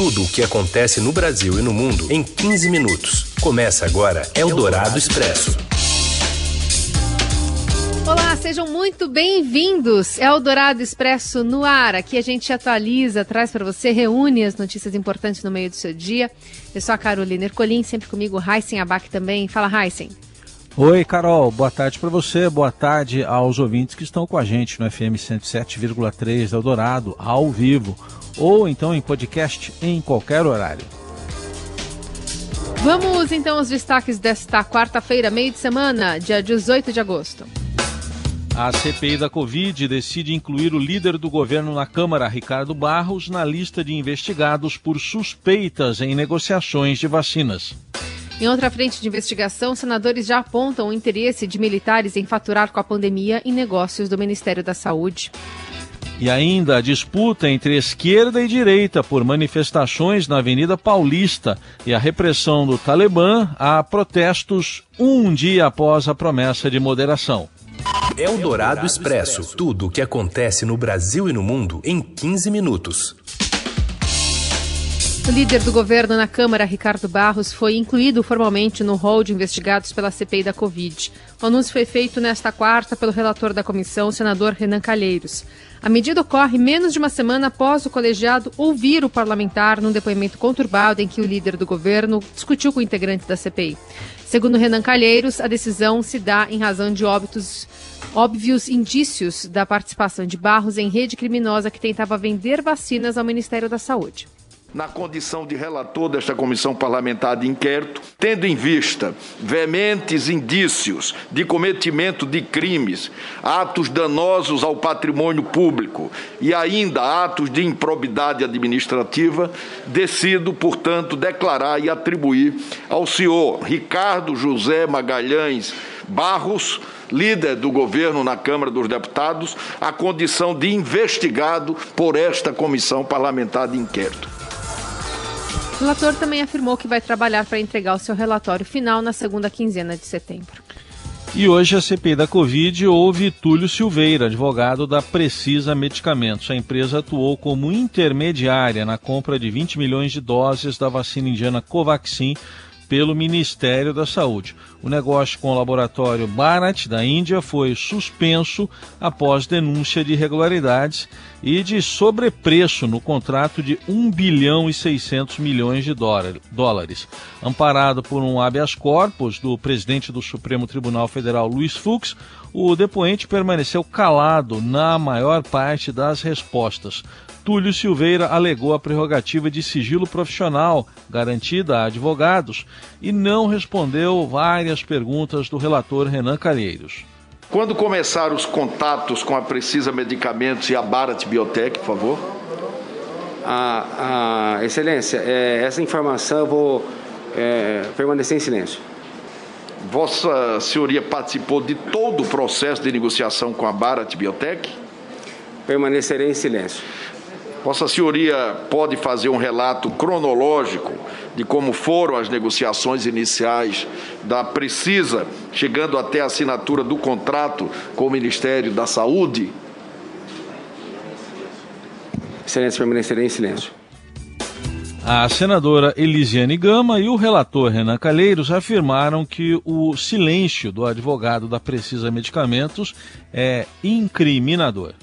Tudo o que acontece no Brasil e no mundo em 15 minutos. Começa agora Eldorado Expresso. Olá, sejam muito bem-vindos. Eldorado Expresso no ar. Aqui a gente atualiza, traz para você, reúne as notícias importantes no meio do seu dia. Eu sou a Carolina Ercolim, sempre comigo, Heisen Abac também. Fala, Heisen. Oi, Carol. Boa tarde para você. Boa tarde aos ouvintes que estão com a gente no FM 107,3 Eldorado, ao vivo ou então em podcast em qualquer horário. Vamos então aos destaques desta quarta-feira, meio de semana, dia 18 de agosto. A CPI da Covid decide incluir o líder do governo na Câmara, Ricardo Barros, na lista de investigados por suspeitas em negociações de vacinas. Em outra frente de investigação, senadores já apontam o interesse de militares em faturar com a pandemia em negócios do Ministério da Saúde. E ainda a disputa entre esquerda e direita por manifestações na Avenida Paulista e a repressão do Talibã a protestos um dia após a promessa de moderação. É o Dourado Expresso. Tudo o que acontece no Brasil e no mundo em 15 minutos. O líder do governo na Câmara, Ricardo Barros, foi incluído formalmente no rol de investigados pela CPI da Covid. O anúncio foi feito nesta quarta pelo relator da comissão, o senador Renan Calheiros. A medida ocorre menos de uma semana após o colegiado ouvir o parlamentar num depoimento conturbado em que o líder do governo discutiu com integrantes da CPI. Segundo Renan Calheiros, a decisão se dá em razão de óbitos óbvios indícios da participação de Barros em rede criminosa que tentava vender vacinas ao Ministério da Saúde na condição de relator desta comissão parlamentar de inquérito, tendo em vista veementes indícios de cometimento de crimes, atos danosos ao patrimônio público e ainda atos de improbidade administrativa, decido, portanto, declarar e atribuir ao senhor Ricardo José Magalhães Barros, líder do governo na Câmara dos Deputados, a condição de investigado por esta comissão parlamentar de inquérito. O relator também afirmou que vai trabalhar para entregar o seu relatório final na segunda quinzena de setembro. E hoje a CPI da Covid houve Túlio Silveira, advogado da Precisa Medicamentos. A empresa atuou como intermediária na compra de 20 milhões de doses da vacina indiana Covaxin pelo Ministério da Saúde. O negócio com o laboratório Bharat da Índia foi suspenso após denúncia de irregularidades e de sobrepreço no contrato de 1 bilhão e 600 milhões de dólares. Amparado por um habeas corpus do presidente do Supremo Tribunal Federal, Luiz Fux, o depoente permaneceu calado na maior parte das respostas. Túlio Silveira alegou a prerrogativa de sigilo profissional garantida a advogados e não respondeu várias perguntas do relator Renan Calheiros. Quando começaram os contatos com a Precisa Medicamentos e a Barat Biotech, por favor? A, a excelência, é, essa informação eu vou é, permanecer em silêncio. Vossa Senhoria participou de todo o processo de negociação com a Barat Biotech? Permanecerei em silêncio. Vossa Senhoria pode fazer um relato cronológico de como foram as negociações iniciais da Precisa, chegando até a assinatura do contrato com o Ministério da Saúde? Excelência, permanecerei em silêncio. A senadora Elisiane Gama e o relator Renan Calheiros afirmaram que o silêncio do advogado da Precisa Medicamentos é incriminador.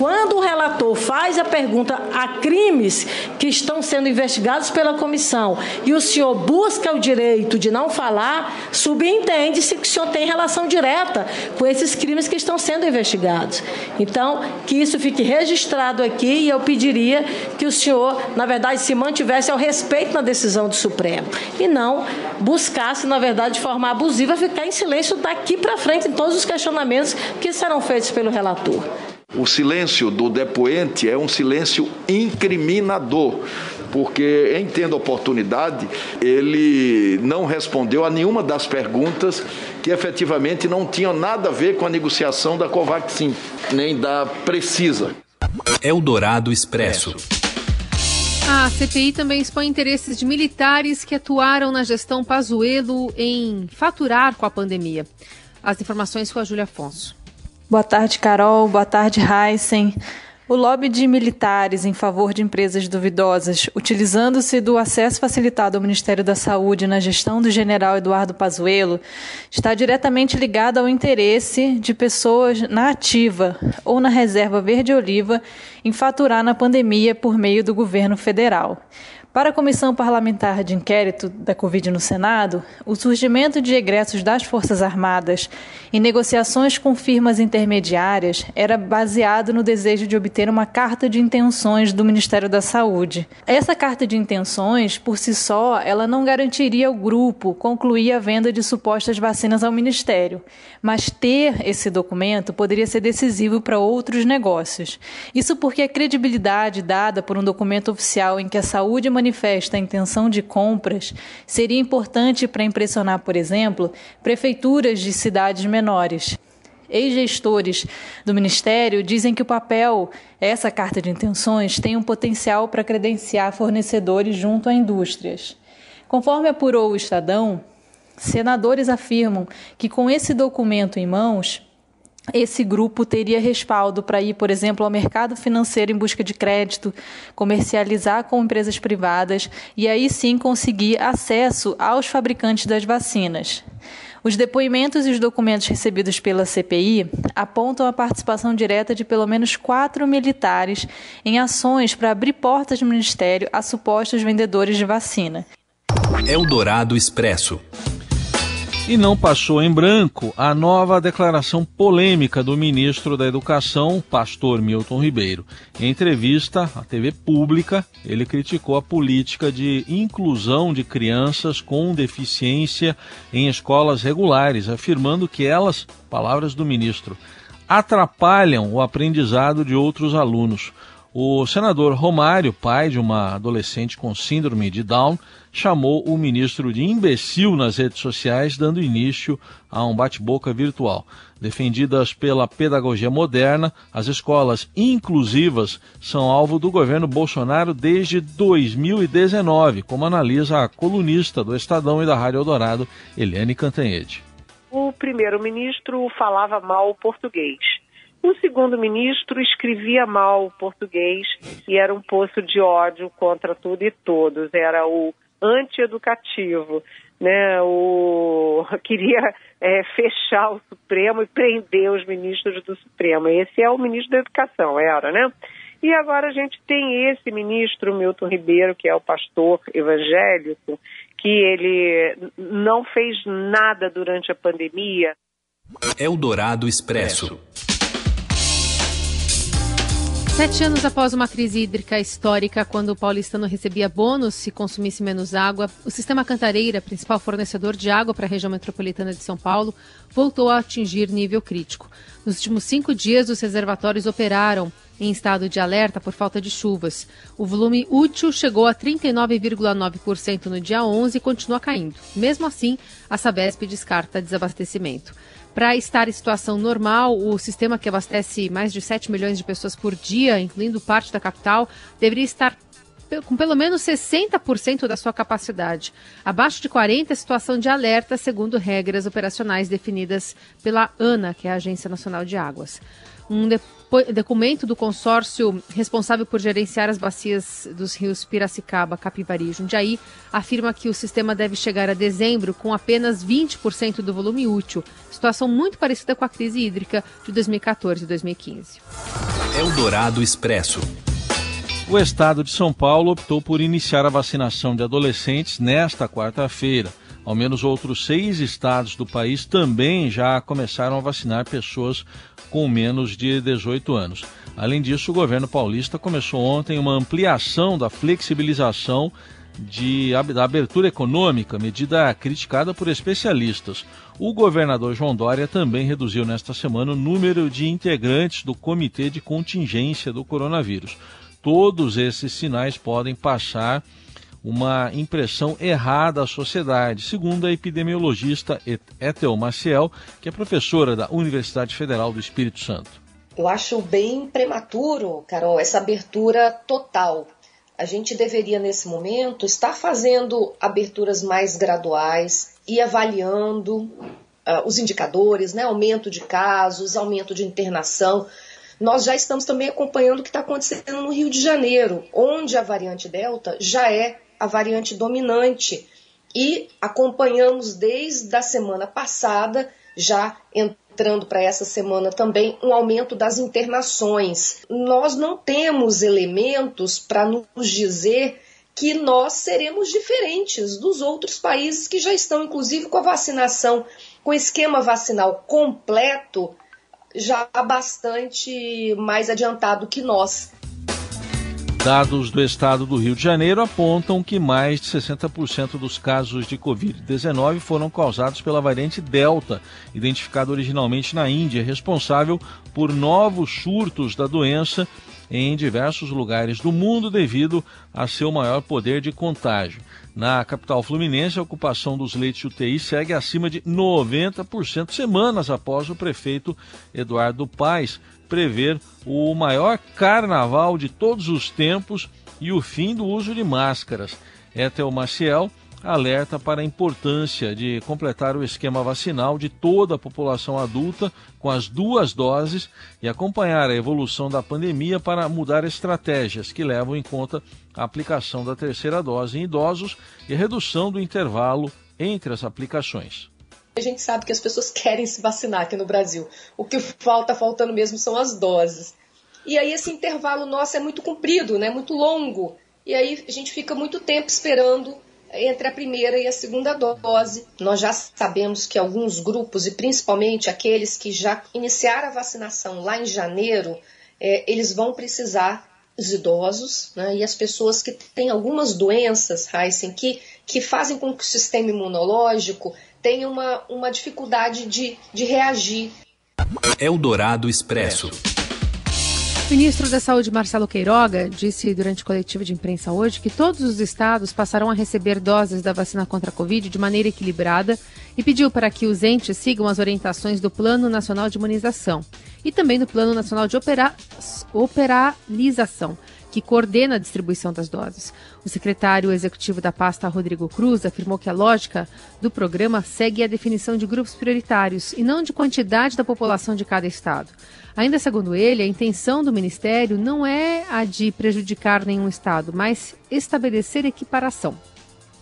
Quando o relator faz a pergunta a crimes que estão sendo investigados pela comissão e o senhor busca o direito de não falar, subentende-se que o senhor tem relação direta com esses crimes que estão sendo investigados. Então, que isso fique registrado aqui e eu pediria que o senhor, na verdade, se mantivesse ao respeito na decisão do Supremo e não buscasse, na verdade, de forma abusiva, ficar em silêncio daqui para frente em todos os questionamentos que serão feitos pelo relator. O silêncio do depoente é um silêncio incriminador, porque, em tendo oportunidade, ele não respondeu a nenhuma das perguntas que efetivamente não tinham nada a ver com a negociação da Covaxin, nem da Precisa. Eldorado Expresso. A CPI também expõe interesses de militares que atuaram na gestão Pazuello em faturar com a pandemia. As informações com a Júlia Afonso. Boa tarde, Carol. Boa tarde, Heisen. O lobby de militares em favor de empresas duvidosas, utilizando-se do acesso facilitado ao Ministério da Saúde na gestão do general Eduardo Pazuello, está diretamente ligado ao interesse de pessoas na ativa ou na reserva verde-oliva em faturar na pandemia por meio do governo federal. Para a Comissão Parlamentar de Inquérito da Covid no Senado, o surgimento de egressos das Forças Armadas e negociações com firmas intermediárias era baseado no desejo de obter uma carta de intenções do Ministério da Saúde. Essa carta de intenções, por si só, ela não garantiria ao grupo concluir a venda de supostas vacinas ao Ministério, mas ter esse documento poderia ser decisivo para outros negócios. Isso porque a credibilidade dada por um documento oficial em que a saúde manifesta a intenção de compras seria importante para impressionar, por exemplo, prefeituras de cidades menores. Ex-gestores do Ministério dizem que o papel, essa carta de intenções, tem um potencial para credenciar fornecedores junto a indústrias. Conforme apurou o Estadão, senadores afirmam que com esse documento em mãos, esse grupo teria respaldo para ir, por exemplo, ao mercado financeiro em busca de crédito, comercializar com empresas privadas e aí sim conseguir acesso aos fabricantes das vacinas. Os depoimentos e os documentos recebidos pela CPI apontam a participação direta de pelo menos quatro militares em ações para abrir portas no Ministério a supostos vendedores de vacina. Eldorado Expresso. E não passou em branco a nova declaração polêmica do ministro da Educação, pastor Milton Ribeiro. Em entrevista à TV Pública, ele criticou a política de inclusão de crianças com deficiência em escolas regulares, afirmando que elas, palavras do ministro, atrapalham o aprendizado de outros alunos. O senador Romário, pai de uma adolescente com síndrome de Down, chamou o ministro de imbecil nas redes sociais, dando início a um bate-boca virtual. Defendidas pela pedagogia moderna, as escolas inclusivas são alvo do governo Bolsonaro desde 2019, como analisa a colunista do Estadão e da Rádio Eldorado, Eliane Cantanhede. O primeiro-ministro falava mal português o segundo ministro escrevia mal o português e era um poço de ódio contra tudo e todos. Era o antieducativo, né? O queria é, fechar o Supremo e prender os ministros do Supremo. Esse é o ministro da Educação, era, né? E agora a gente tem esse ministro, Milton Ribeiro, que é o pastor evangélico, que ele não fez nada durante a pandemia. Eldorado Expresso. Sete anos após uma crise hídrica histórica, quando o paulistano recebia bônus se consumisse menos água, o sistema Cantareira, principal fornecedor de água para a região metropolitana de São Paulo, voltou a atingir nível crítico. Nos últimos cinco dias, os reservatórios operaram em estado de alerta por falta de chuvas. O volume útil chegou a 39,9% no dia 11 e continua caindo. Mesmo assim, a Sabesp descarta desabastecimento. Para estar em situação normal, o sistema que abastece mais de 7 milhões de pessoas por dia, incluindo parte da capital, deveria estar com pelo menos 60% da sua capacidade. Abaixo de 40% é situação de alerta, segundo regras operacionais definidas pela ANA, que é a Agência Nacional de Águas. Um documento do consórcio responsável por gerenciar as bacias dos rios Piracicaba, Capivari e Jundiaí afirma que o sistema deve chegar a dezembro com apenas 20% do volume útil, situação muito parecida com a crise hídrica de 2014 e 2015. Eldorado Expresso. O estado de São Paulo optou por iniciar a vacinação de adolescentes nesta quarta-feira. Ao menos outros seis estados do país também já começaram a vacinar pessoas com menos de 18 anos. Além disso, o governo paulista começou ontem uma ampliação da flexibilização de, da abertura econômica, medida criticada por especialistas. O governador João Dória também reduziu nesta semana o número de integrantes do Comitê de Contingência do Coronavírus. Todos esses sinais podem passar uma impressão errada à sociedade, segundo a epidemiologista Ethel Maciel, que é professora da Universidade Federal do Espírito Santo. Eu acho bem prematuro, Carol, essa abertura total. A gente deveria, nesse momento, estar fazendo aberturas mais graduais e avaliando uh, os indicadores, né? aumento de casos, aumento de internação, Nós já estamos também acompanhando o que está acontecendo no Rio de Janeiro, onde a variante Delta já é a variante dominante. E acompanhamos desde a semana passada, já entrando para essa semana também, um aumento das internações. Nós não temos elementos para nos dizer que nós seremos diferentes dos outros países que já estão, inclusive, com a vacinação, com o esquema vacinal completo, já bastante mais adiantado que nós. Dados do estado do Rio de Janeiro apontam que mais de 60% dos casos de Covid-19 foram causados pela variante Delta, identificada originalmente na Índia, responsável por novos surtos da doença em diversos lugares do mundo devido a seu maior poder de contágio. Na capital fluminense, a ocupação dos leitos UTI segue acima de 90% semanas após o prefeito Eduardo Paes prever o maior carnaval de todos os tempos e o fim do uso de máscaras. Etel Maciel alerta para a importância de completar o esquema vacinal de toda a população adulta com as duas doses e acompanhar a evolução da pandemia para mudar estratégias que levam em conta a aplicação da terceira dose em idosos e redução do intervalo entre as aplicações. A gente sabe que as pessoas querem se vacinar aqui no Brasil. O que falta faltando mesmo são as doses. E aí esse intervalo nosso é muito comprido, né? Muito longo. E aí a gente fica muito tempo esperando entre a primeira e a segunda dose. Nós já sabemos que alguns grupos, e principalmente aqueles que já iniciaram a vacinação lá em janeiro, é, eles vão precisar, os idosos né, e as pessoas que têm algumas doenças, Heisen, que, que fazem com que o sistema imunológico tenha uma, uma dificuldade de, de reagir. Eldorado Expresso. Ministro da Saúde, Marcelo Queiroga, disse durante coletiva de imprensa hoje que todos os estados passarão a receber doses da vacina contra a Covid de maneira equilibrada e pediu para que os entes sigam as orientações do Plano Nacional de Imunização e também do Plano Nacional de Opera... Operalização, que coordena a distribuição das doses. O secretário executivo da pasta, Rodrigo Cruz, afirmou que a lógica do programa segue a definição de grupos prioritários e não de quantidade da população de cada estado. Ainda segundo ele, a intenção do Ministério não é a de prejudicar nenhum Estado, mas estabelecer equiparação.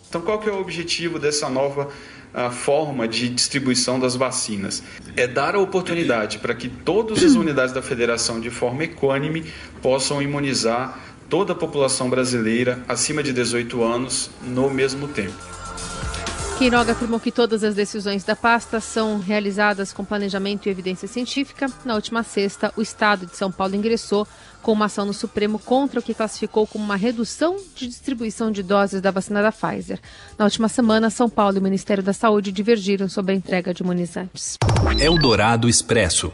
Então, qual que é o objetivo dessa nova uh, forma de distribuição das vacinas? É dar a oportunidade para que todas as unidades da federação, de forma equânime, possam imunizar toda a população brasileira acima de 18 anos no mesmo tempo. Queiroga afirmou que todas as decisões da pasta são realizadas com planejamento e evidência científica. Na última sexta, o Estado de São Paulo ingressou com uma ação no Supremo contra o que classificou como uma redução de distribuição de doses da vacina da Pfizer. Na última semana, São Paulo e o Ministério da Saúde divergiram sobre a entrega de imunizantes. Eldorado Expresso.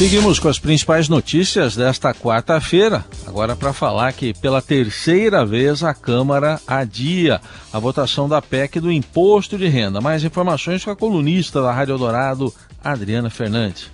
Seguimos com as principais notícias desta quarta-feira. Agora para falar que pela terceira vez a Câmara adia a votação da PEC do imposto de renda. Mais informações com a colunista da Rádio Dourado, Adriana Fernandes.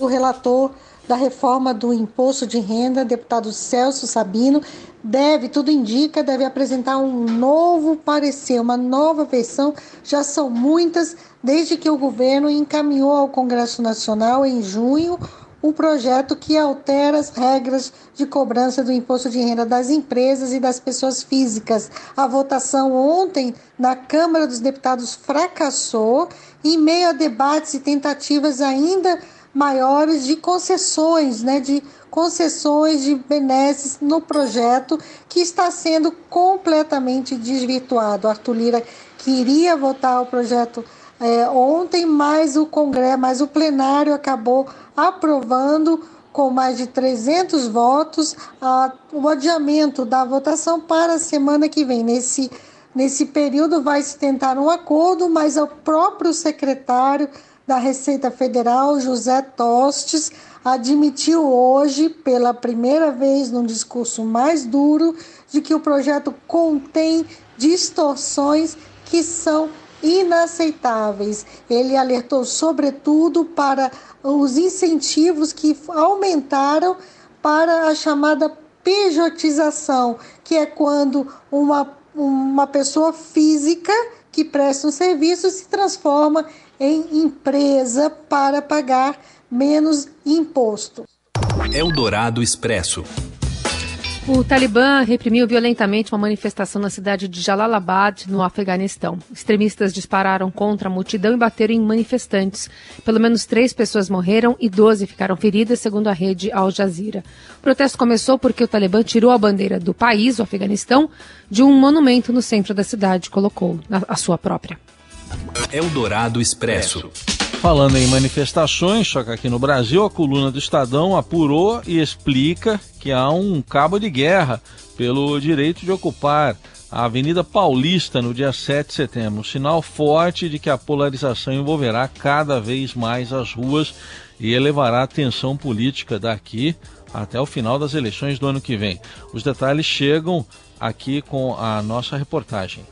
O relator da reforma do imposto de renda, deputado Celso Sabino, deve, tudo indica, deve apresentar um novo parecer, uma nova versão. Já são muitas, desde que o governo encaminhou ao Congresso Nacional em junho o projeto que altera as regras de cobrança do imposto de renda das empresas e das pessoas físicas. A votação ontem na Câmara dos Deputados fracassou em meio a debates e tentativas ainda maiores de concessões, né, de concessões de benesses no projeto que está sendo completamente desvirtuado. Arthur Lira queria votar o projeto é, ontem, mas o Congresso, mas o plenário acabou aprovando com mais de 300 votos a, o adiamento da votação para a semana que vem. Nesse, nesse período vai se tentar um acordo, mas o próprio secretário da Receita Federal, José Tostes, admitiu hoje, pela primeira vez num discurso mais duro, de que o projeto contém distorções que são inaceitáveis. Ele alertou, sobretudo, para os incentivos que aumentaram para a chamada pejotização, que é quando uma, uma pessoa física que presta um serviço se transforma em empresa para pagar menos imposto. Eldorado Expresso. O Talibã reprimiu violentamente uma manifestação na cidade de Jalalabad, no Afeganistão. Extremistas dispararam contra a multidão e bateram em manifestantes. Pelo menos três pessoas morreram e 12 ficaram feridas, segundo a rede Al Jazeera. O protesto começou porque o Talibã tirou a bandeira do país, o Afeganistão, de um monumento no centro da cidade, colocou a sua própria. Eldorado Expresso. Falando em manifestações, só que aqui no Brasil, a coluna do Estadão apurou e explica que há um cabo de guerra pelo direito de ocupar a Avenida Paulista no dia 7 de setembro. Um sinal forte de que a polarização envolverá cada vez mais as ruas e elevará a tensão política daqui até o final das eleições do ano que vem. Os detalhes chegam aqui com a nossa reportagem.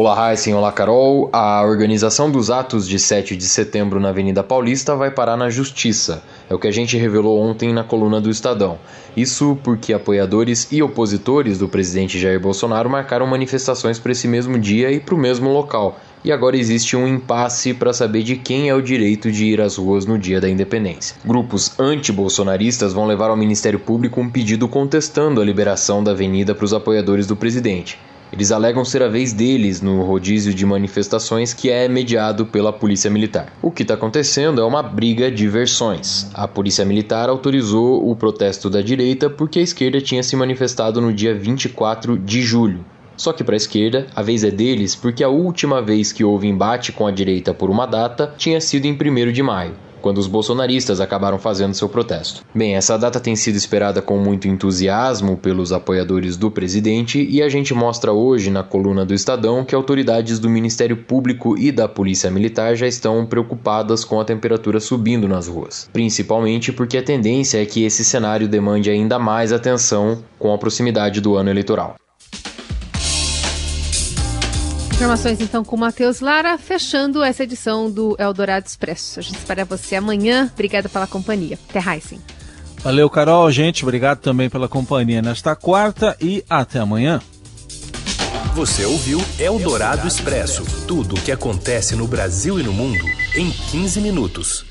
Olá, Heisen, olá, Carol. A organização dos atos de 7 de setembro na Avenida Paulista vai parar na Justiça. É o que a gente revelou ontem na coluna do Estadão. Isso porque apoiadores e opositores do presidente Jair Bolsonaro marcaram manifestações para esse mesmo dia e para o mesmo local. E agora existe um impasse para saber de quem é o direito de ir às ruas no dia da independência. Grupos anti-bolsonaristas vão levar ao Ministério Público um pedido contestando a liberação da avenida para os apoiadores do presidente. Eles alegam ser a vez deles no rodízio de manifestações que é mediado pela Polícia Militar. O que está acontecendo é uma briga de versões. A Polícia Militar autorizou o protesto da direita porque a esquerda tinha se manifestado no dia 24 de julho. Só que para a esquerda, a vez é deles porque a última vez que houve embate com a direita por uma data tinha sido em 1 de maio quando os bolsonaristas acabaram fazendo seu protesto. Bem, essa data tem sido esperada com muito entusiasmo pelos apoiadores do presidente e a gente mostra hoje na coluna do Estadão que autoridades do Ministério Público e da Polícia Militar já estão preocupadas com a temperatura subindo nas ruas, principalmente porque a tendência é que esse cenário demande ainda mais atenção com a proximidade do ano eleitoral. Informações então com o Matheus Lara, fechando essa edição do Eldorado Expresso. A gente espera você amanhã. Obrigada pela companhia. Até Heisen. Valeu, Carol. Gente, obrigado também pela companhia nesta quarta e até amanhã. Você ouviu Eldorado Expresso tudo o que acontece no Brasil e no mundo em 15 minutos.